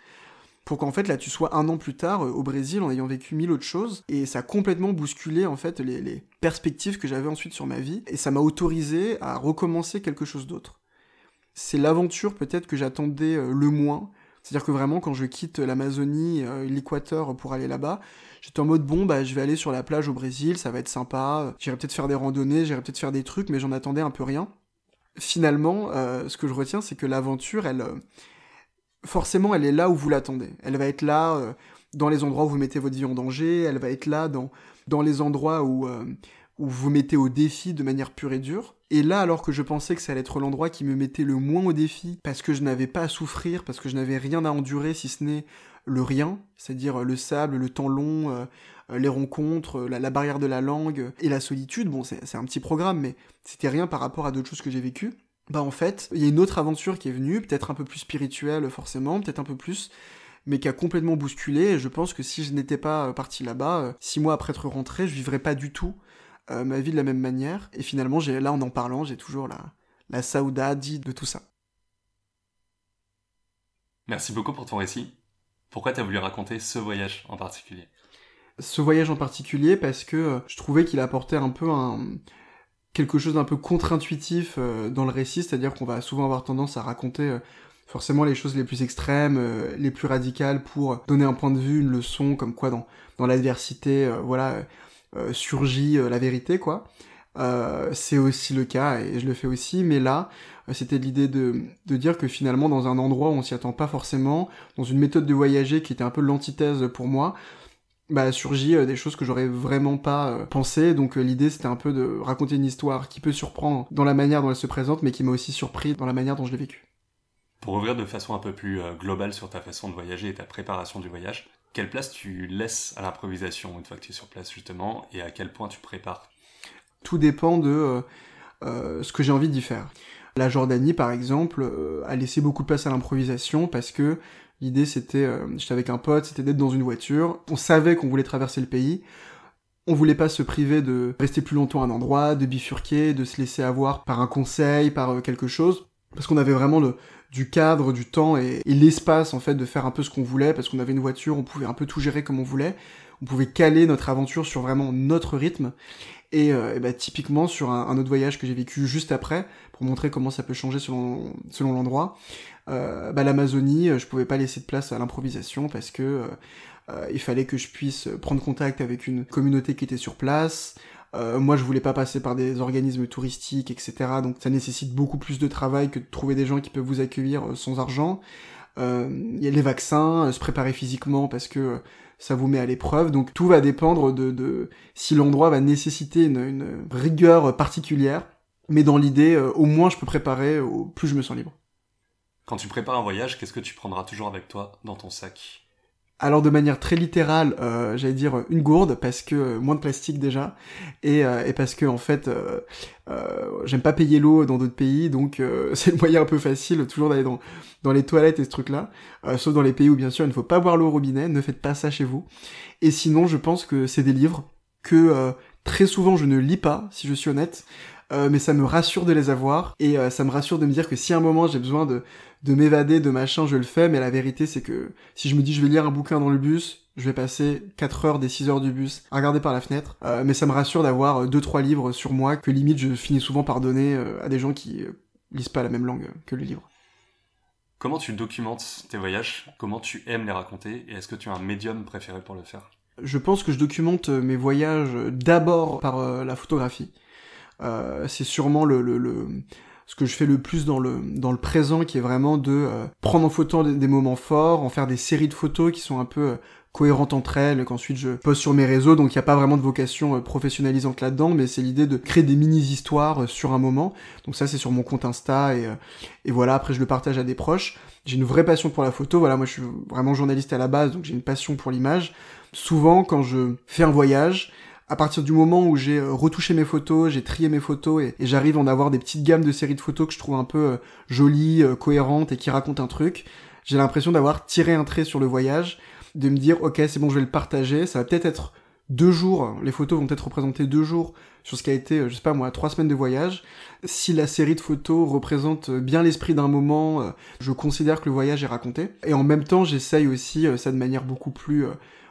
pour qu'en fait là tu sois un an plus tard euh, au Brésil en ayant vécu mille autres choses, et ça a complètement bousculé en fait les, perspectives que j'avais ensuite sur ma vie, et ça m'a autorisé à recommencer quelque chose d'autre. C'est l'aventure peut-être que j'attendais euh, le moins, c'est-à-dire que vraiment, quand je quitte l'Amazonie, l'Équateur pour aller là-bas, j'étais en mode bon, bah je vais aller sur la plage au Brésil, ça va être sympa, j'irai peut-être faire des randonnées, j'irai peut-être faire des trucs, mais j'en attendais un peu rien. Finalement, euh, ce que je retiens, c'est que l'aventure, elle, euh, forcément, elle est là où vous l'attendez. Elle va être là euh, dans les endroits où vous mettez votre vie en danger. Elle va être là dans, dans les endroits où, où vous mettez au défi de manière pure et dure. Et là, alors que je pensais que ça allait être l'endroit qui me mettait le moins au défi, parce que je n'avais pas à souffrir, parce que je n'avais rien à endurer si ce n'est le rien, c'est-à-dire le sable, le temps long, euh, les rencontres, euh, la, barrière de la langue et la solitude, bon c'est un petit programme, mais c'était rien par rapport à d'autres choses que j'ai vécues. Bah en fait, il y a une autre aventure qui est venue, peut-être un peu plus spirituelle forcément, peut-être un peu plus, mais qui a complètement bousculé, et je pense que si je n'étais pas euh, parti là-bas, six mois après être rentré, je vivrais pas du tout ma vie de la même manière, et finalement, là en en parlant, j'ai toujours la, la saudade de tout ça. Merci beaucoup pour ton récit. Pourquoi tu as voulu raconter ce voyage en particulier? Ce voyage en particulier parce que euh, je trouvais qu'il apportait un peu un quelque chose d'un peu contre-intuitif euh, dans le récit, c'est-à-dire qu'on va souvent avoir tendance à raconter euh, forcément les choses les plus extrêmes, les plus radicales pour donner un point de vue, une leçon, comme quoi dans, dans l'adversité, voilà, surgit la vérité, quoi. c'est aussi le cas et je le fais aussi, mais là, c'était l'idée de, de dire que finalement, dans un endroit où on s'y attend pas forcément, dans une méthode de voyager qui était un peu l'antithèse pour moi, bah, surgit euh, des choses que j'aurais vraiment pas euh, pensé. Donc euh, l'idée c'était un peu de raconter une histoire qui peut surprendre dans la manière dont elle se présente, mais qui m'a aussi surpris dans la manière dont je l'ai vécue. Pour ouvrir de façon un peu plus globale sur ta façon de voyager et ta préparation du voyage, quelle place tu laisses à l'improvisation une fois que tu es sur place justement, et à quel point tu prépares? Tout dépend de ce que j'ai envie d'y faire. La Jordanie, par exemple, a laissé beaucoup de place à l'improvisation parce que L'idée, c'était, euh, j'étais avec un pote, c'était d'être dans une voiture. On savait qu'on voulait traverser le pays. On voulait pas se priver de rester plus longtemps à un endroit, de bifurquer, de se laisser avoir par un conseil, par euh, quelque chose. Parce qu'on avait vraiment du cadre, du temps et, l'espace, en fait, de faire un peu ce qu'on voulait. Parce qu'on avait une voiture, on pouvait un peu tout gérer comme on voulait. On pouvait caler notre aventure sur vraiment notre rythme. Et, euh, bah, typiquement sur un, autre voyage que j'ai vécu juste après, pour montrer comment ça peut changer selon l'endroit, euh, bah, l'Amazonie, euh, je pouvais pas laisser de place à l'improvisation parce que euh, il fallait que je puisse prendre contact avec une communauté qui était sur place. moi, je voulais pas passer par des organismes touristiques, etc. Donc, ça nécessite beaucoup plus de travail que de trouver des gens qui peuvent vous accueillir sans argent. Il y a les vaccins, se préparer physiquement parce que ça vous met à l'épreuve. Donc, tout va dépendre de, de si l'endroit va nécessiter une, une, rigueur particulière. Mais dans l'idée, au moins, je peux préparer, au plus je me sens libre. Quand tu prépares un voyage, qu'est-ce que tu prendras toujours avec toi dans ton sac? Alors de manière très littérale, euh, j'allais dire une gourde parce que euh, moins de plastique déjà et, euh, et parce que en fait j'aime pas payer l'eau dans d'autres pays donc <laughs> c'est le moyen un peu facile toujours d'aller dans dans les toilettes et ce truc là sauf dans les pays où bien sûr il ne faut pas boire l'eau au robinet ne faites pas ça chez vous. Et sinon je pense que c'est des livres que très souvent je ne lis pas si je suis honnête. Mais ça me rassure de les avoir et ça me rassure de me dire que si à un moment j'ai besoin de de m'évader, de machin, je le fais, mais la vérité c'est que si je me dis je vais lire un bouquin dans le bus, je vais passer 4 heures des 6 heures du bus à regarder par la fenêtre, euh, mais ça me rassure d'avoir 2-3 livres sur moi que limite je finis souvent par donner euh, à des gens qui euh, lisent pas la même langue que le livre. Comment tu documentes tes voyages? Comment tu aimes les raconter? Et est-ce que tu as un médium préféré pour le faire? Je pense que je documente mes voyages d'abord par la photographie. c'est sûrement le, le, le, ce que je fais le plus dans le, dans le présent, qui est vraiment de euh, prendre en photo des, moments forts, en faire des séries de photos qui sont un peu euh, cohérentes entre elles, qu'ensuite je poste sur mes réseaux, donc il n'y a pas vraiment de vocation euh, professionnalisante là-dedans, mais c'est l'idée de créer des mini-histoires sur un moment. Donc ça c'est sur mon compte Insta, et, et voilà, après je le partage à des proches. J'ai une vraie passion pour la photo, voilà, moi je suis vraiment journaliste à la base, donc j'ai une passion pour l'image. Souvent quand je fais un voyage, à partir du moment où j'ai euh, retouché mes photos, j'ai trié mes photos et, j'arrive à en avoir des petites gammes de séries de photos que je trouve un peu euh, jolies, euh, cohérentes et qui racontent un truc, j'ai l'impression d'avoir tiré un trait sur le voyage, de me dire ok c'est bon je vais le partager, ça va peut-être être deux jours, les photos vont peut-être représenter deux jours sur ce qui a été, je sais pas moi, trois semaines de voyage. Si la série de photos représente bien l'esprit d'un moment, je considère que le voyage est raconté. Et en même temps, j'essaye aussi ça de manière beaucoup plus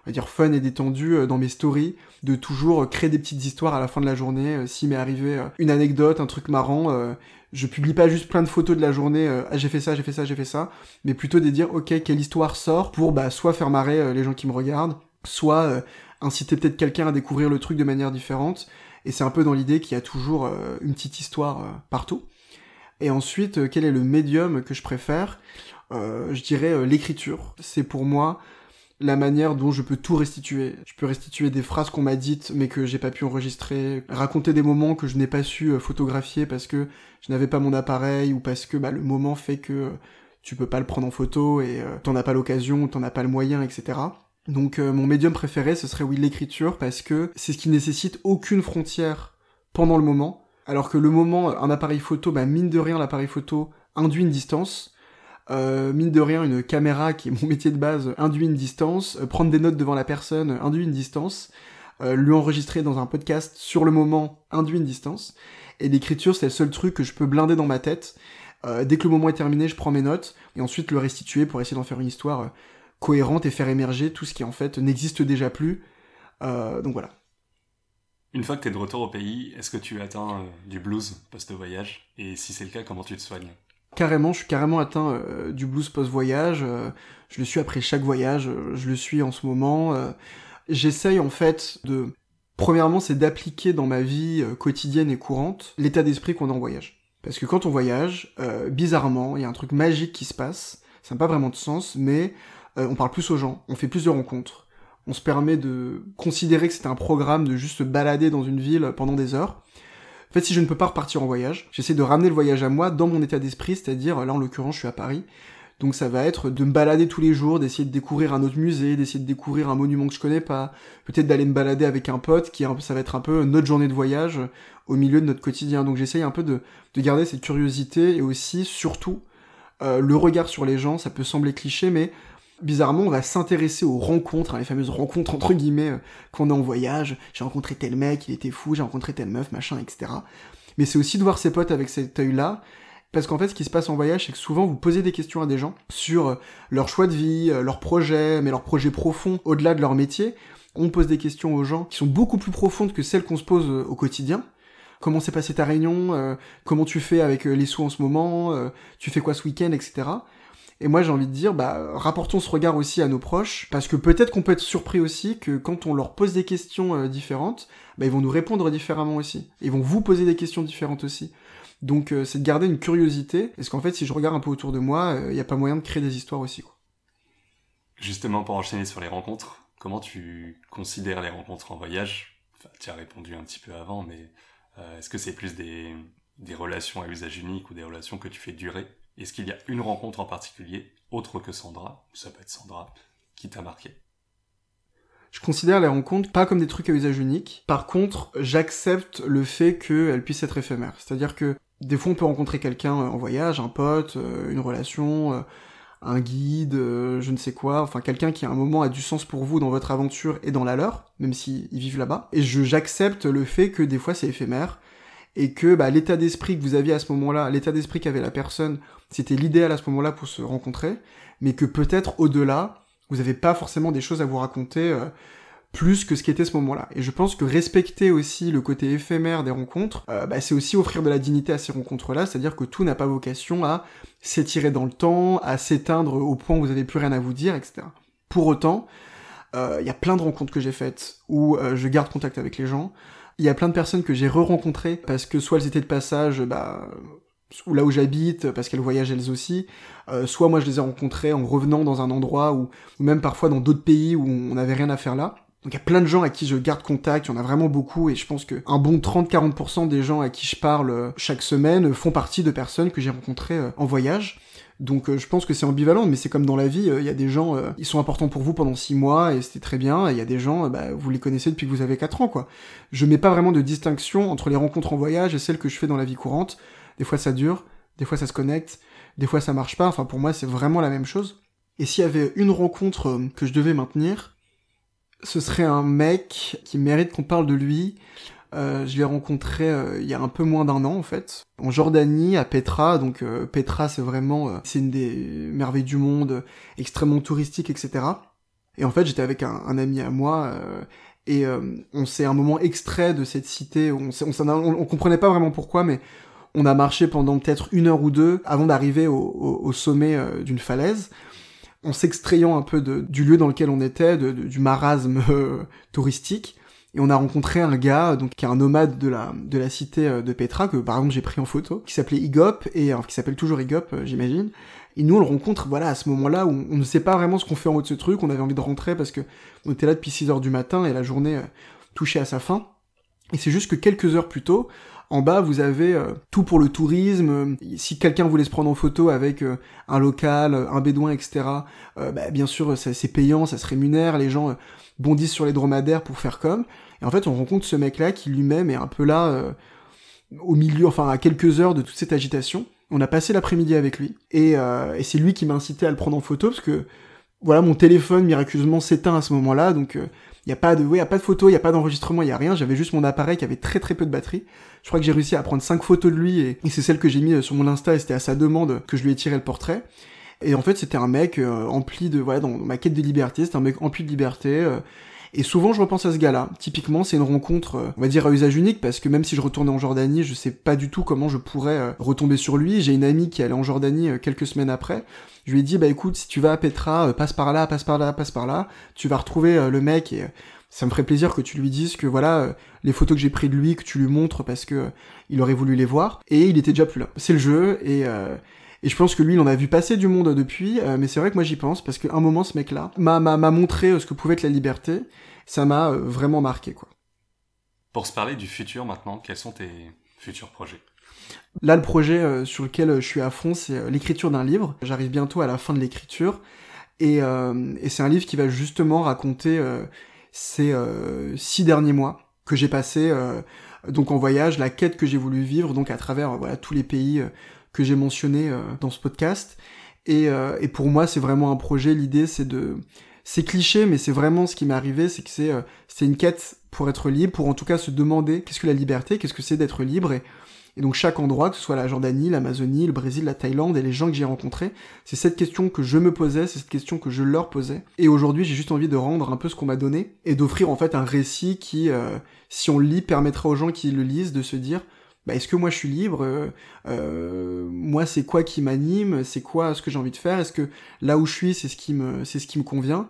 on va dire fun et détendu euh, dans mes stories, de toujours créer des petites histoires à la fin de la journée. Euh, s'il m'est arrivé euh, une anecdote, un truc marrant, je publie pas juste plein de photos de la journée, ah j'ai fait ça, j'ai fait ça, j'ai fait ça, mais plutôt de dire ok quelle histoire sort pour bah soit faire marrer les gens qui me regardent, soit inciter peut-être quelqu'un à découvrir le truc de manière différente. Et c'est un peu dans l'idée qu'il y a toujours une petite histoire partout. Et ensuite, quel est le médium que je préfère? Je dirais l'écriture. C'est pour moi la manière dont je peux tout restituer. Je peux restituer des phrases qu'on m'a dites mais que j'ai pas pu enregistrer, raconter des moments que je n'ai pas su euh, photographier parce que je n'avais pas mon appareil ou parce que bah, le moment fait que euh, tu peux pas le prendre en photo et euh, t'en as pas l'occasion, t'en as pas le moyen, etc. Donc mon médium préféré ce serait oui l'écriture parce que c'est ce qui nécessite aucune frontière pendant le moment, alors que le moment, un appareil photo, bah mine de rien l'appareil photo induit une distance, euh, mine de rien, une caméra qui est mon <laughs> métier de base induit une distance. Euh, prendre des notes devant la personne induit une distance. Euh, lui enregistrer dans un podcast sur le moment induit une distance. Et l'écriture, c'est le seul truc que je peux blinder dans ma tête. dès que le moment est terminé, je prends mes notes et ensuite le restituer pour essayer d'en faire une histoire cohérente et faire émerger tout ce qui en fait n'existe déjà plus. donc voilà. Une fois que tu es de retour au pays, est-ce que tu atteins du blues post-voyage? Et si c'est le cas, comment tu te soignes? Carrément, je suis carrément atteint euh, du blues post-voyage. Euh, je le suis après chaque voyage, euh, je le suis en ce moment. J'essaye en fait de... Premièrement, c'est d'appliquer dans ma vie quotidienne et courante l'état d'esprit qu'on a en voyage. Parce que quand on voyage, bizarrement, il y a un truc magique qui se passe. Ça n'a pas vraiment de sens, mais on parle plus aux gens, on fait plus de rencontres. On se permet de considérer que c'est un programme de juste se balader dans une ville pendant des heures. Fait, si je ne peux pas repartir en voyage, j'essaie de ramener le voyage à moi dans mon état d'esprit, c'est-à-dire, là en l'occurrence, je suis à Paris. Donc ça va être de me balader tous les jours, d'essayer de découvrir un autre musée, d'essayer de découvrir un monument que je connais pas, peut-être d'aller me balader avec un pote, qui ça va être un peu notre journée de voyage au milieu de notre quotidien. Donc j'essaye un peu de, garder cette curiosité et aussi, surtout, euh, le regard sur les gens, ça peut sembler cliché, mais bizarrement, on va s'intéresser aux rencontres, hein, les fameuses rencontres entre guillemets euh, qu'on a en voyage. J'ai rencontré tel mec, il était fou, j'ai rencontré telle meuf, machin, etc. Mais c'est aussi de voir ses potes avec cet œil-là, parce qu'en fait, ce qui se passe en voyage, c'est que souvent vous posez des questions à des gens sur euh, leur choix de vie, euh, leurs projets, mais leurs projets profonds au-delà de leur métier. On pose des questions aux gens qui sont beaucoup plus profondes que celles qu'on se pose au quotidien. Comment s'est passée ta réunion Comment tu fais avec les sous en ce moment Tu fais quoi ce week-end, etc. Et moi, j'ai envie de dire, bah, rapportons ce regard aussi à nos proches, parce que peut-être qu'on peut être surpris aussi que quand on leur pose des questions euh, différentes, bah, ils vont nous répondre différemment aussi. Ils vont vous poser des questions différentes aussi. Donc, euh, c'est de garder une curiosité, parce qu'en fait, si je regarde un peu autour de moi, il euh, n'y a pas moyen de créer des histoires aussi. Quoi. Justement, pour enchaîner sur les rencontres, comment tu considères les rencontres en voyage? Enfin, Tu as répondu un petit peu avant, mais est-ce que c'est plus des, des relations à usage unique ou des relations que tu fais durer? Est-ce qu'il y a une rencontre en particulier, autre que Sandra, ou ça peut être Sandra, qui t'a marqué? Je considère les rencontres pas comme des trucs à usage unique. Par contre, j'accepte le fait qu'elles puissent être éphémères. C'est-à-dire que des fois, on peut rencontrer quelqu'un en voyage, un pote, euh, une relation, euh, un guide, euh, je ne sais quoi, enfin quelqu'un qui à un moment a du sens pour vous dans votre aventure et dans la leur, même s'ils vivent là-bas. Et j'accepte le fait que des fois c'est éphémère, et que bah, l'état d'esprit que vous aviez à ce moment-là, l'état d'esprit qu'avait la personne, c'était l'idéal à ce moment-là pour se rencontrer, mais que peut-être au-delà, vous n'avez pas forcément des choses à vous raconter euh, plus que ce qui était ce moment-là. Et je pense que respecter aussi le côté éphémère des rencontres, euh, bah, c'est aussi offrir de la dignité à ces rencontres-là, c'est-à-dire que tout n'a pas vocation à s'étirer dans le temps, à s'éteindre au point où vous n'avez plus rien à vous dire, etc. Pour autant, euh, il y a plein de rencontres que j'ai faites où je garde contact avec les gens, il y a plein de personnes que j'ai re-rencontrées parce que soit elles étaient de passage, bah, ou là où j'habite, parce qu'elles voyagent elles aussi, euh, soit moi je les ai rencontrées en revenant dans un endroit ou, même parfois dans d'autres pays où on n'avait rien à faire là. Donc il y a plein de gens à qui je garde contact, il y en a vraiment beaucoup, et je pense qu'un bon 30-40% des gens à qui je parle euh, chaque semaine font partie de personnes que j'ai rencontrées euh, en voyage. Donc euh, je pense que c'est ambivalent, mais c'est comme dans la vie, euh, il y a des gens, euh, ils sont importants pour vous pendant 6 mois et c'était très bien, et il y a des gens, bah, vous les connaissez depuis que vous avez 4 ans, quoi. Je mets pas vraiment de distinction entre les rencontres en voyage et celles que je fais dans la vie courante. Des fois ça dure, des fois ça se connecte, des fois ça marche pas, enfin pour moi c'est vraiment la même chose. Et s'il y avait une rencontre que je devais maintenir, Ce serait un mec qui mérite qu'on parle de lui. Euh, je l'ai rencontré euh, il y a un peu moins d'un an en fait, en Jordanie, à Petra. Donc euh, Petra, c'est vraiment, c'est une des merveilles du monde, extrêmement touristique, etc. Et en fait, j'étais avec un, ami à moi et on s'est un moment extrait de cette cité. On, on, on, comprenait pas vraiment pourquoi, mais on a marché pendant peut-être une heure ou deux avant d'arriver au, au, sommet d'une falaise en s'extrayant un peu du lieu dans lequel on était, de, du marasme <laughs> touristique et on a rencontré un gars donc qui est un nomade de la de la cité euh, de Petra que par exemple j'ai pris en photo qui s'appelait Igop et qui s'appelle toujours Igop euh, j'imagine et nous on le rencontre voilà à ce moment-là où on ne sait pas vraiment ce qu'on fait en haut de ce truc on avait envie de rentrer parce que on était là depuis 6 heures du matin et la journée euh, touchait à sa fin et c'est juste que quelques heures plus tôt en bas, vous avez tout pour le tourisme. Si quelqu'un voulait se prendre en photo avec un local, un bédouin, etc., bah, bien sûr, c'est payant, ça se rémunère. Les gens bondissent sur les dromadaires pour faire comme. Et en fait, on rencontre ce mec-là qui lui-même est un peu là, euh, au milieu, enfin à quelques heures de toute cette agitation. On a passé l'après-midi avec lui, et, euh, et c'est lui qui m'a incité à le prendre en photo, parce que, voilà, mon téléphone miraculeusement s'éteint à ce moment-là, donc il euh, n'y a pas de, ouais, y a pas de photo, il y a pas d'enregistrement, il y a rien. J'avais juste mon appareil qui avait très très peu de batterie. Je crois que j'ai réussi à prendre cinq photos de lui, et, c'est celle que j'ai mis sur mon Insta, et c'était à sa demande que je lui ai tiré le portrait. Et en fait, c'était un mec empli de, voilà, dans ma quête de liberté, c'était un mec empli de liberté. Et souvent, je repense à ce gars-là. Typiquement, c'est une rencontre, euh, on va dire, à usage unique, parce que même si je retournais en Jordanie, je sais pas du tout comment je pourrais euh, retomber sur lui. J'ai une amie qui allait en Jordanie euh, quelques semaines après. Je lui ai dit, bah écoute, si tu vas à Petra, passe par là, passe par là, passe par là. Tu vas retrouver le mec et ça me ferait plaisir que tu lui dises que voilà, les photos que j'ai prises de lui, que tu lui montres parce que il aurait voulu les voir. Et il était déjà plus là. C'est le jeu et et je pense que lui, il en a vu passer du monde depuis, euh, mais c'est vrai que moi j'y pense, parce qu'à un moment, ce mec-là m'a, m'a, montré euh, ce que pouvait être la liberté. Ça m'a euh, vraiment marqué, quoi. Pour se parler du futur maintenant, quels sont tes futurs projets? Là, le projet sur lequel je suis à fond, c'est l'écriture d'un livre. J'arrive bientôt à la fin de l'écriture. Et, et c'est un livre qui va justement raconter ces six derniers mois que j'ai passé donc en voyage, la quête que j'ai voulu vivre donc à travers voilà tous les pays que j'ai mentionné euh, dans ce podcast. Et, euh, et pour moi, c'est vraiment un projet. L'idée, c'est de c'est cliché, mais c'est vraiment ce qui m'est arrivé, c'est que c'est euh, c'est une quête pour être libre, pour en tout cas se demander qu'est-ce que la liberté, qu'est-ce que c'est d'être libre. Et, donc chaque endroit, que ce soit la Jordanie, l'Amazonie, le Brésil, la Thaïlande et les gens que j'ai rencontrés, c'est cette question que je me posais, c'est cette question que je leur posais. Et aujourd'hui, j'ai juste envie de rendre un peu ce qu'on m'a donné et d'offrir en fait un récit qui, si on le lit, permettra aux gens qui le lisent de se dire bah, est-ce que moi je suis libre euh, euh, Moi, c'est quoi qui m'anime C'est quoi ce que j'ai envie de faire Est-ce que là où je suis, c'est ce qui me, c'est ce qui me convient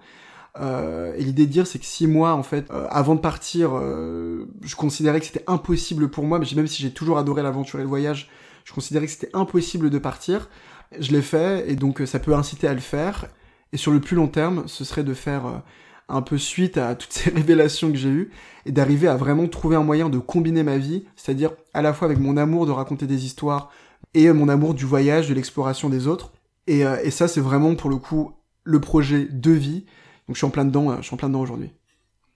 euh, Et l'idée de dire, c'est que si moi, en fait, avant de partir, je considérais que c'était impossible pour moi, même si j'ai toujours adoré l'aventure et le voyage, je considérais que c'était impossible de partir. Je l'ai fait, et donc ça peut inciter à le faire. Et sur le plus long terme, ce serait de faire un peu suite à toutes ces <laughs> révélations que j'ai eues, et d'arriver à vraiment trouver un moyen de combiner ma vie, c'est-à-dire à la fois avec mon amour de raconter des histoires et mon amour du voyage, de l'exploration des autres. Et, euh, ça, c'est vraiment pour le coup le projet de vie. Donc je suis en plein dedans, euh, je suis en plein dedans aujourd'hui.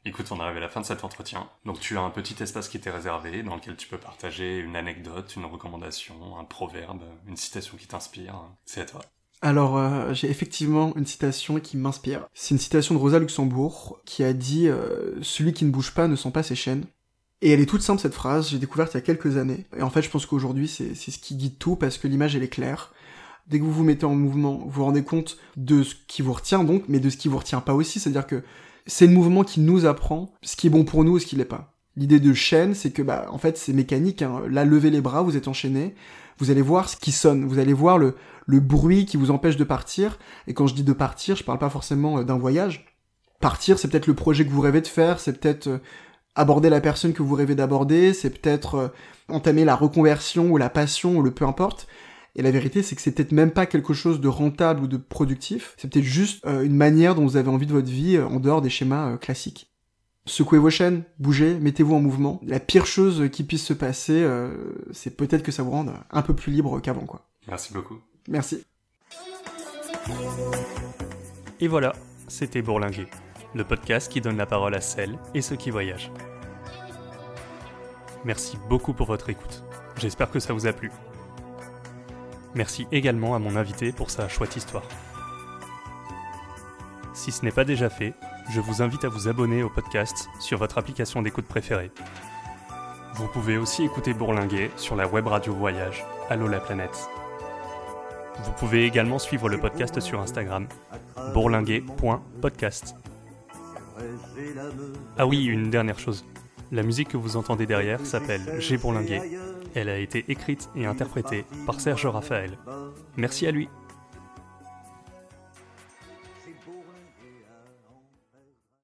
Écoute, on arrive à la fin de cet entretien. Donc tu as un petit espace qui t'est réservé dans lequel tu peux partager une anecdote, une recommandation, un proverbe, une citation qui t'inspire. C'est à toi. Alors, euh, j'ai effectivement une citation qui m'inspire. C'est une citation de Rosa Luxembourg qui a dit euh, Celui qui ne bouge pas ne sent pas ses chaînes ». Et elle est toute simple cette phrase, j'ai découverte il y a quelques années. Et en fait, je pense qu'aujourd'hui, c'est ce qui guide tout parce que l'image, elle est claire. Dès que vous vous mettez en mouvement, vous vous rendez compte de ce qui vous retient donc, mais de ce qui vous retient pas aussi. C'est-à-dire que c'est le mouvement qui nous apprend ce qui est bon pour nous et ce qui l'est pas. L'idée de chaîne, c'est que, bah, en fait, c'est mécanique. Hein. Là, levez les bras, vous êtes enchaîné. Vous allez voir ce qui sonne. Vous allez voir le, le bruit qui vous empêche de partir. Et quand je dis de partir, je parle pas forcément euh, d'un voyage. Partir, c'est peut-être le projet que vous rêvez de faire, c'est peut-être euh, aborder la personne que vous rêvez d'aborder, c'est peut-être euh, entamer la reconversion ou la passion ou le peu importe. Et la vérité, c'est que c'est peut-être même pas quelque chose de rentable ou de productif, c'est peut-être juste une manière dont vous avez envie de votre vie en dehors des schémas classiques. Secouez vos chaînes, bougez, mettez-vous en mouvement. La pire chose qui puisse se passer, c'est peut-être que ça vous rende un peu plus libre qu'avant, quoi. Merci beaucoup. Merci. Et voilà, c'était Bourlinguer, le podcast qui donne la parole à celles et ceux qui voyagent. Merci beaucoup pour votre écoute. J'espère que ça vous a plu. Merci également à mon invité pour sa chouette histoire. Si ce n'est pas déjà fait, je vous invite à vous abonner au podcast sur votre application d'écoute préférée. Vous pouvez aussi écouter Bourlinguer sur la web radio Voyage. Allô la planète. Vous pouvez également suivre le podcast sur Instagram, bourlinguer.podcast. Ah oui, une dernière chose. La musique que vous entendez derrière s'appelle J'ai Bourlinguer. Elle a été écrite et interprétée par Serge Raphaël. Merci à lui.